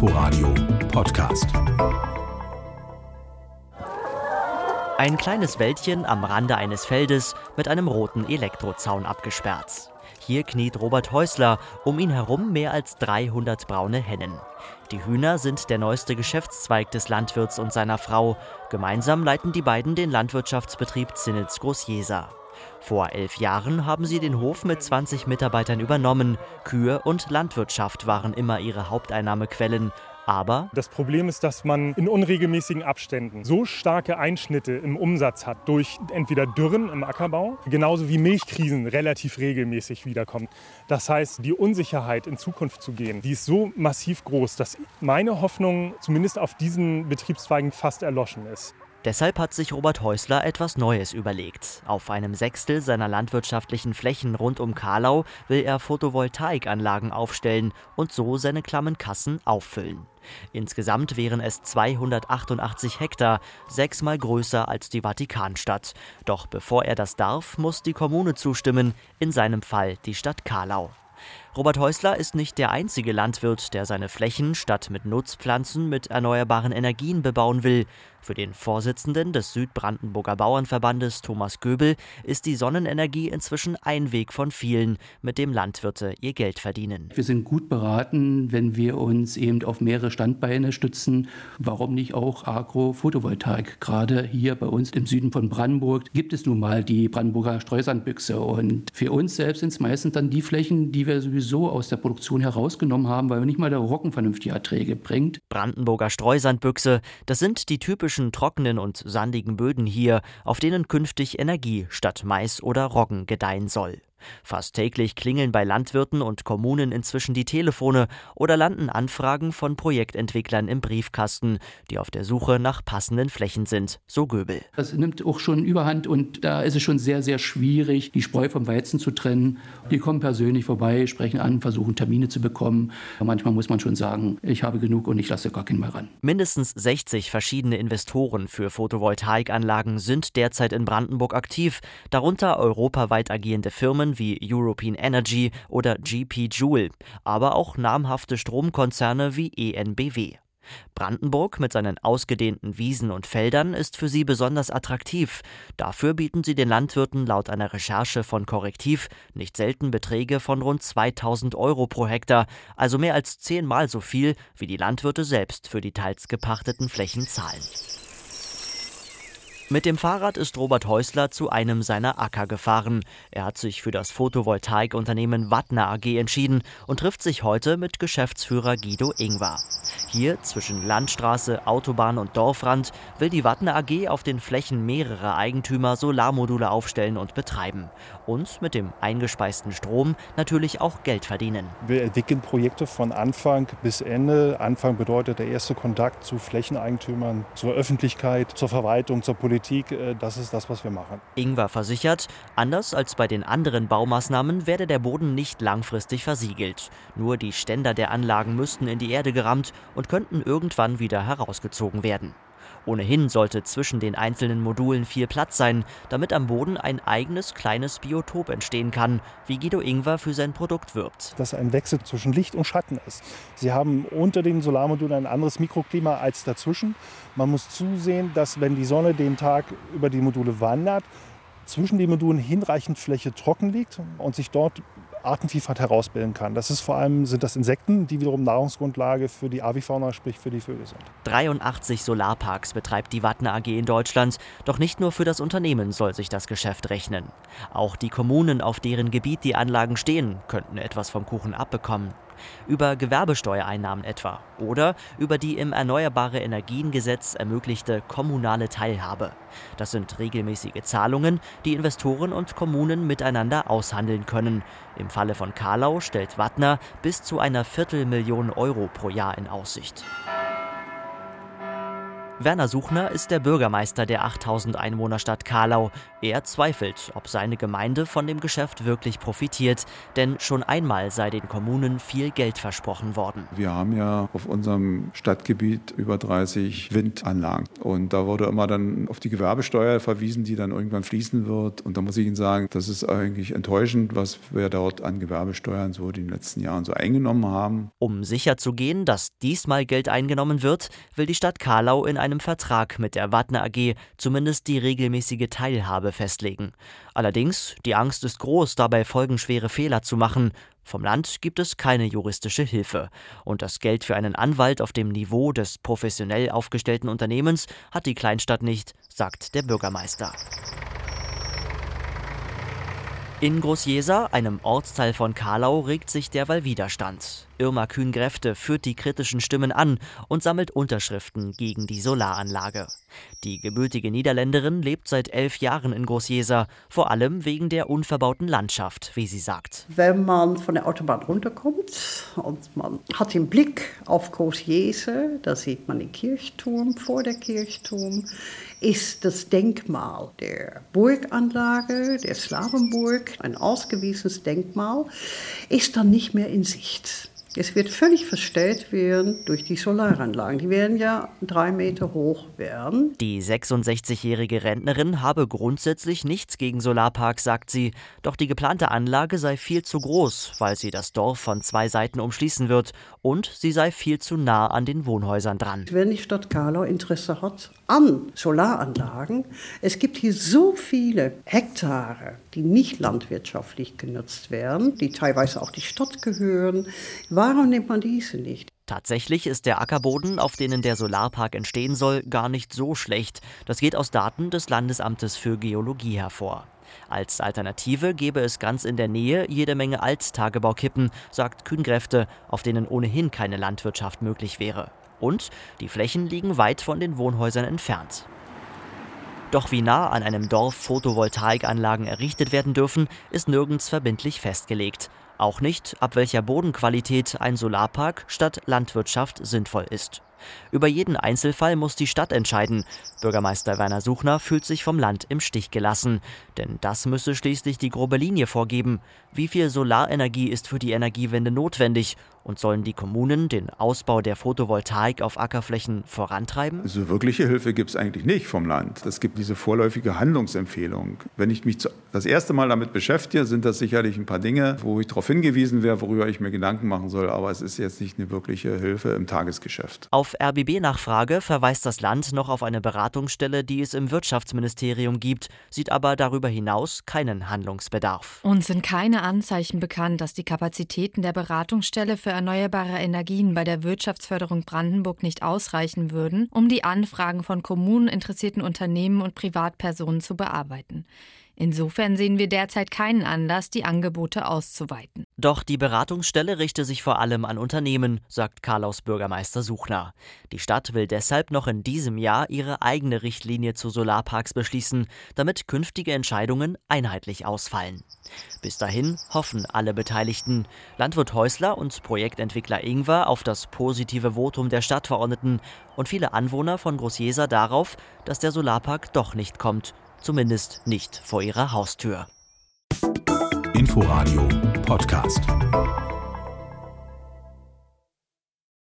Inforadio Podcast. Ein kleines Wäldchen am Rande eines Feldes mit einem roten Elektrozaun abgesperrt. Hier kniet Robert Häusler, um ihn herum mehr als 300 braune Hennen. Die Hühner sind der neueste Geschäftszweig des Landwirts und seiner Frau. Gemeinsam leiten die beiden den Landwirtschaftsbetrieb Zinnitz Großjeser. Vor elf Jahren haben sie den Hof mit 20 Mitarbeitern übernommen. Kühe und Landwirtschaft waren immer ihre Haupteinnahmequellen. Aber das Problem ist, dass man in unregelmäßigen Abständen so starke Einschnitte im Umsatz hat durch entweder Dürren im Ackerbau, genauso wie Milchkrisen relativ regelmäßig wiederkommen. Das heißt, die Unsicherheit in Zukunft zu gehen, die ist so massiv groß, dass meine Hoffnung zumindest auf diesen Betriebszweigen fast erloschen ist. Deshalb hat sich Robert Häusler etwas Neues überlegt. Auf einem Sechstel seiner landwirtschaftlichen Flächen rund um Karlau will er Photovoltaikanlagen aufstellen und so seine klammen Kassen auffüllen. Insgesamt wären es 288 Hektar, sechsmal größer als die Vatikanstadt. Doch bevor er das darf, muss die Kommune zustimmen, in seinem Fall die Stadt Karlau. Robert Häusler ist nicht der einzige Landwirt, der seine Flächen statt mit Nutzpflanzen mit erneuerbaren Energien bebauen will. Für den Vorsitzenden des Südbrandenburger Bauernverbandes Thomas Göbel ist die Sonnenenergie inzwischen ein Weg von vielen, mit dem Landwirte ihr Geld verdienen. Wir sind gut beraten, wenn wir uns eben auf mehrere Standbeine stützen. Warum nicht auch Agro-Photovoltaik? Gerade hier bei uns im Süden von Brandenburg gibt es nun mal die Brandenburger Streusandbüchse. Und für uns selbst sind es meistens dann die Flächen, die wir sowieso aus der Produktion herausgenommen haben, weil nicht mal der Roggen vernünftige Erträge bringt. Brandenburger Streusandbüchse, das sind die typischen typischen trockenen und sandigen Böden hier, auf denen künftig Energie statt Mais oder Roggen gedeihen soll. Fast täglich klingeln bei Landwirten und Kommunen inzwischen die Telefone oder landen Anfragen von Projektentwicklern im Briefkasten, die auf der Suche nach passenden Flächen sind, so Göbel. Das nimmt auch schon überhand und da ist es schon sehr, sehr schwierig, die Spreu vom Weizen zu trennen. Die kommen persönlich vorbei, sprechen an, versuchen Termine zu bekommen. Manchmal muss man schon sagen, ich habe genug und ich lasse gar keinen mehr ran. Mindestens 60 verschiedene Investoren für Photovoltaikanlagen sind derzeit in Brandenburg aktiv, darunter europaweit agierende Firmen Firmen wie European Energy oder GP Joule, aber auch namhafte Stromkonzerne wie ENBW. Brandenburg mit seinen ausgedehnten Wiesen und Feldern ist für sie besonders attraktiv. Dafür bieten sie den Landwirten laut einer Recherche von Korrektiv nicht selten Beträge von rund 2000 Euro pro Hektar, also mehr als zehnmal so viel, wie die Landwirte selbst für die teils gepachteten Flächen zahlen. Mit dem Fahrrad ist Robert Häusler zu einem seiner Acker gefahren. Er hat sich für das Photovoltaikunternehmen Wattner AG entschieden und trifft sich heute mit Geschäftsführer Guido Ingwer. Hier zwischen Landstraße, Autobahn und Dorfrand will die Wattner AG auf den Flächen mehrerer Eigentümer Solarmodule aufstellen und betreiben. Und mit dem eingespeisten Strom natürlich auch Geld verdienen. Wir entwickeln Projekte von Anfang bis Ende. Anfang bedeutet der erste Kontakt zu Flächeneigentümern, zur Öffentlichkeit, zur Verwaltung, zur Politik. Äh, das ist das, was wir machen. Ingwer versichert, anders als bei den anderen Baumaßnahmen werde der Boden nicht langfristig versiegelt. Nur die Ständer der Anlagen müssten in die Erde gerammt und könnten irgendwann wieder herausgezogen werden. Ohnehin sollte zwischen den einzelnen Modulen viel Platz sein, damit am Boden ein eigenes kleines Biotop entstehen kann, wie Guido Ingwer für sein Produkt wirbt. Dass ein Wechsel zwischen Licht und Schatten ist. Sie haben unter den Solarmodulen ein anderes Mikroklima als dazwischen. Man muss zusehen, dass wenn die Sonne den Tag über die Module wandert, zwischen den Modulen hinreichend Fläche trocken liegt und sich dort Artenvielfalt herausbilden kann. Das ist vor allem sind das Insekten, die wiederum Nahrungsgrundlage für die Avifauna, sprich für die Vögel sind. 83 Solarparks betreibt die Wattner AG in Deutschland. Doch nicht nur für das Unternehmen soll sich das Geschäft rechnen. Auch die Kommunen, auf deren Gebiet die Anlagen stehen, könnten etwas vom Kuchen abbekommen über Gewerbesteuereinnahmen etwa oder über die im Erneuerbare Energiengesetz ermöglichte kommunale Teilhabe. Das sind regelmäßige Zahlungen, die Investoren und Kommunen miteinander aushandeln können. Im Falle von Karlau stellt Wattner bis zu einer Viertelmillion Euro pro Jahr in Aussicht. Werner Suchner ist der Bürgermeister der 8000 Einwohnerstadt Karlau. Er zweifelt, ob seine Gemeinde von dem Geschäft wirklich profitiert, denn schon einmal sei den Kommunen viel Geld versprochen worden. Wir haben ja auf unserem Stadtgebiet über 30 Windanlagen und da wurde immer dann auf die Gewerbesteuer verwiesen, die dann irgendwann fließen wird und da muss ich Ihnen sagen, das ist eigentlich enttäuschend, was wir dort an Gewerbesteuern so in den letzten Jahren so eingenommen haben. Um sicherzugehen, dass diesmal Geld eingenommen wird, will die Stadt Karlau in einem Vertrag mit der Wattner AG zumindest die regelmäßige Teilhabe festlegen. Allerdings, die Angst ist groß, dabei folgenschwere Fehler zu machen. Vom Land gibt es keine juristische Hilfe. Und das Geld für einen Anwalt auf dem Niveau des professionell aufgestellten Unternehmens hat die Kleinstadt nicht, sagt der Bürgermeister. In Großjeser, einem Ortsteil von Karlau, regt sich derweil Widerstand. Irma Kühn-Gräfte führt die kritischen Stimmen an und sammelt Unterschriften gegen die Solaranlage. Die gebürtige Niederländerin lebt seit elf Jahren in Großjeser, vor allem wegen der unverbauten Landschaft, wie sie sagt. Wenn man von der Autobahn runterkommt und man hat den Blick auf Großjeser, da sieht man den Kirchturm vor der Kirchturm, ist das Denkmal der Burganlage, der Slavenburg, ein ausgewiesenes Denkmal, ist dann nicht mehr in Sicht. Es wird völlig verstellt werden durch die Solaranlagen. Die werden ja drei Meter hoch werden. Die 66-jährige Rentnerin habe grundsätzlich nichts gegen Solarparks, sagt sie. Doch die geplante Anlage sei viel zu groß, weil sie das Dorf von zwei Seiten umschließen wird. Und sie sei viel zu nah an den Wohnhäusern dran. Wenn die Stadt Karlau Interesse hat an Solaranlagen, es gibt hier so viele Hektare, die nicht landwirtschaftlich genutzt werden, die teilweise auch die Stadt gehören. Warum nimmt man diese nicht? Tatsächlich ist der Ackerboden, auf denen der Solarpark entstehen soll, gar nicht so schlecht. Das geht aus Daten des Landesamtes für Geologie hervor. Als Alternative gäbe es ganz in der Nähe jede Menge Alttagebaukippen, sagt Kühngräfte, auf denen ohnehin keine Landwirtschaft möglich wäre. Und die Flächen liegen weit von den Wohnhäusern entfernt. Doch wie nah an einem Dorf Photovoltaikanlagen errichtet werden dürfen, ist nirgends verbindlich festgelegt. Auch nicht, ab welcher Bodenqualität ein Solarpark statt Landwirtschaft sinnvoll ist. Über jeden Einzelfall muss die Stadt entscheiden. Bürgermeister Werner Suchner fühlt sich vom Land im Stich gelassen. Denn das müsse schließlich die grobe Linie vorgeben. Wie viel Solarenergie ist für die Energiewende notwendig? Und sollen die Kommunen den Ausbau der Photovoltaik auf Ackerflächen vorantreiben? So also wirkliche Hilfe gibt es eigentlich nicht vom Land. Es gibt diese vorläufige Handlungsempfehlung. Wenn ich mich das erste Mal damit beschäftige, sind das sicherlich ein paar Dinge, wo ich darauf hingewiesen wäre, worüber ich mir Gedanken machen soll. Aber es ist jetzt nicht eine wirkliche Hilfe im Tagesgeschäft. Auf RBB-Nachfrage verweist das Land noch auf eine Beratungsstelle, die es im Wirtschaftsministerium gibt, sieht aber darüber hinaus keinen Handlungsbedarf. Uns sind keine Anzeichen bekannt, dass die Kapazitäten der Beratungsstelle für erneuerbare Energien bei der Wirtschaftsförderung Brandenburg nicht ausreichen würden, um die Anfragen von Kommunen, interessierten Unternehmen und Privatpersonen zu bearbeiten. Insofern sehen wir derzeit keinen Anlass, die Angebote auszuweiten. Doch die Beratungsstelle richte sich vor allem an Unternehmen, sagt Karlaus Bürgermeister Suchner. Die Stadt will deshalb noch in diesem Jahr ihre eigene Richtlinie zu Solarparks beschließen, damit künftige Entscheidungen einheitlich ausfallen. Bis dahin hoffen alle Beteiligten, Landwirt Häusler und Projektentwickler Ingwer auf das positive Votum der Stadtverordneten und viele Anwohner von Großjeser darauf, dass der Solarpark doch nicht kommt Zumindest nicht vor ihrer Haustür. Inforadio Podcast.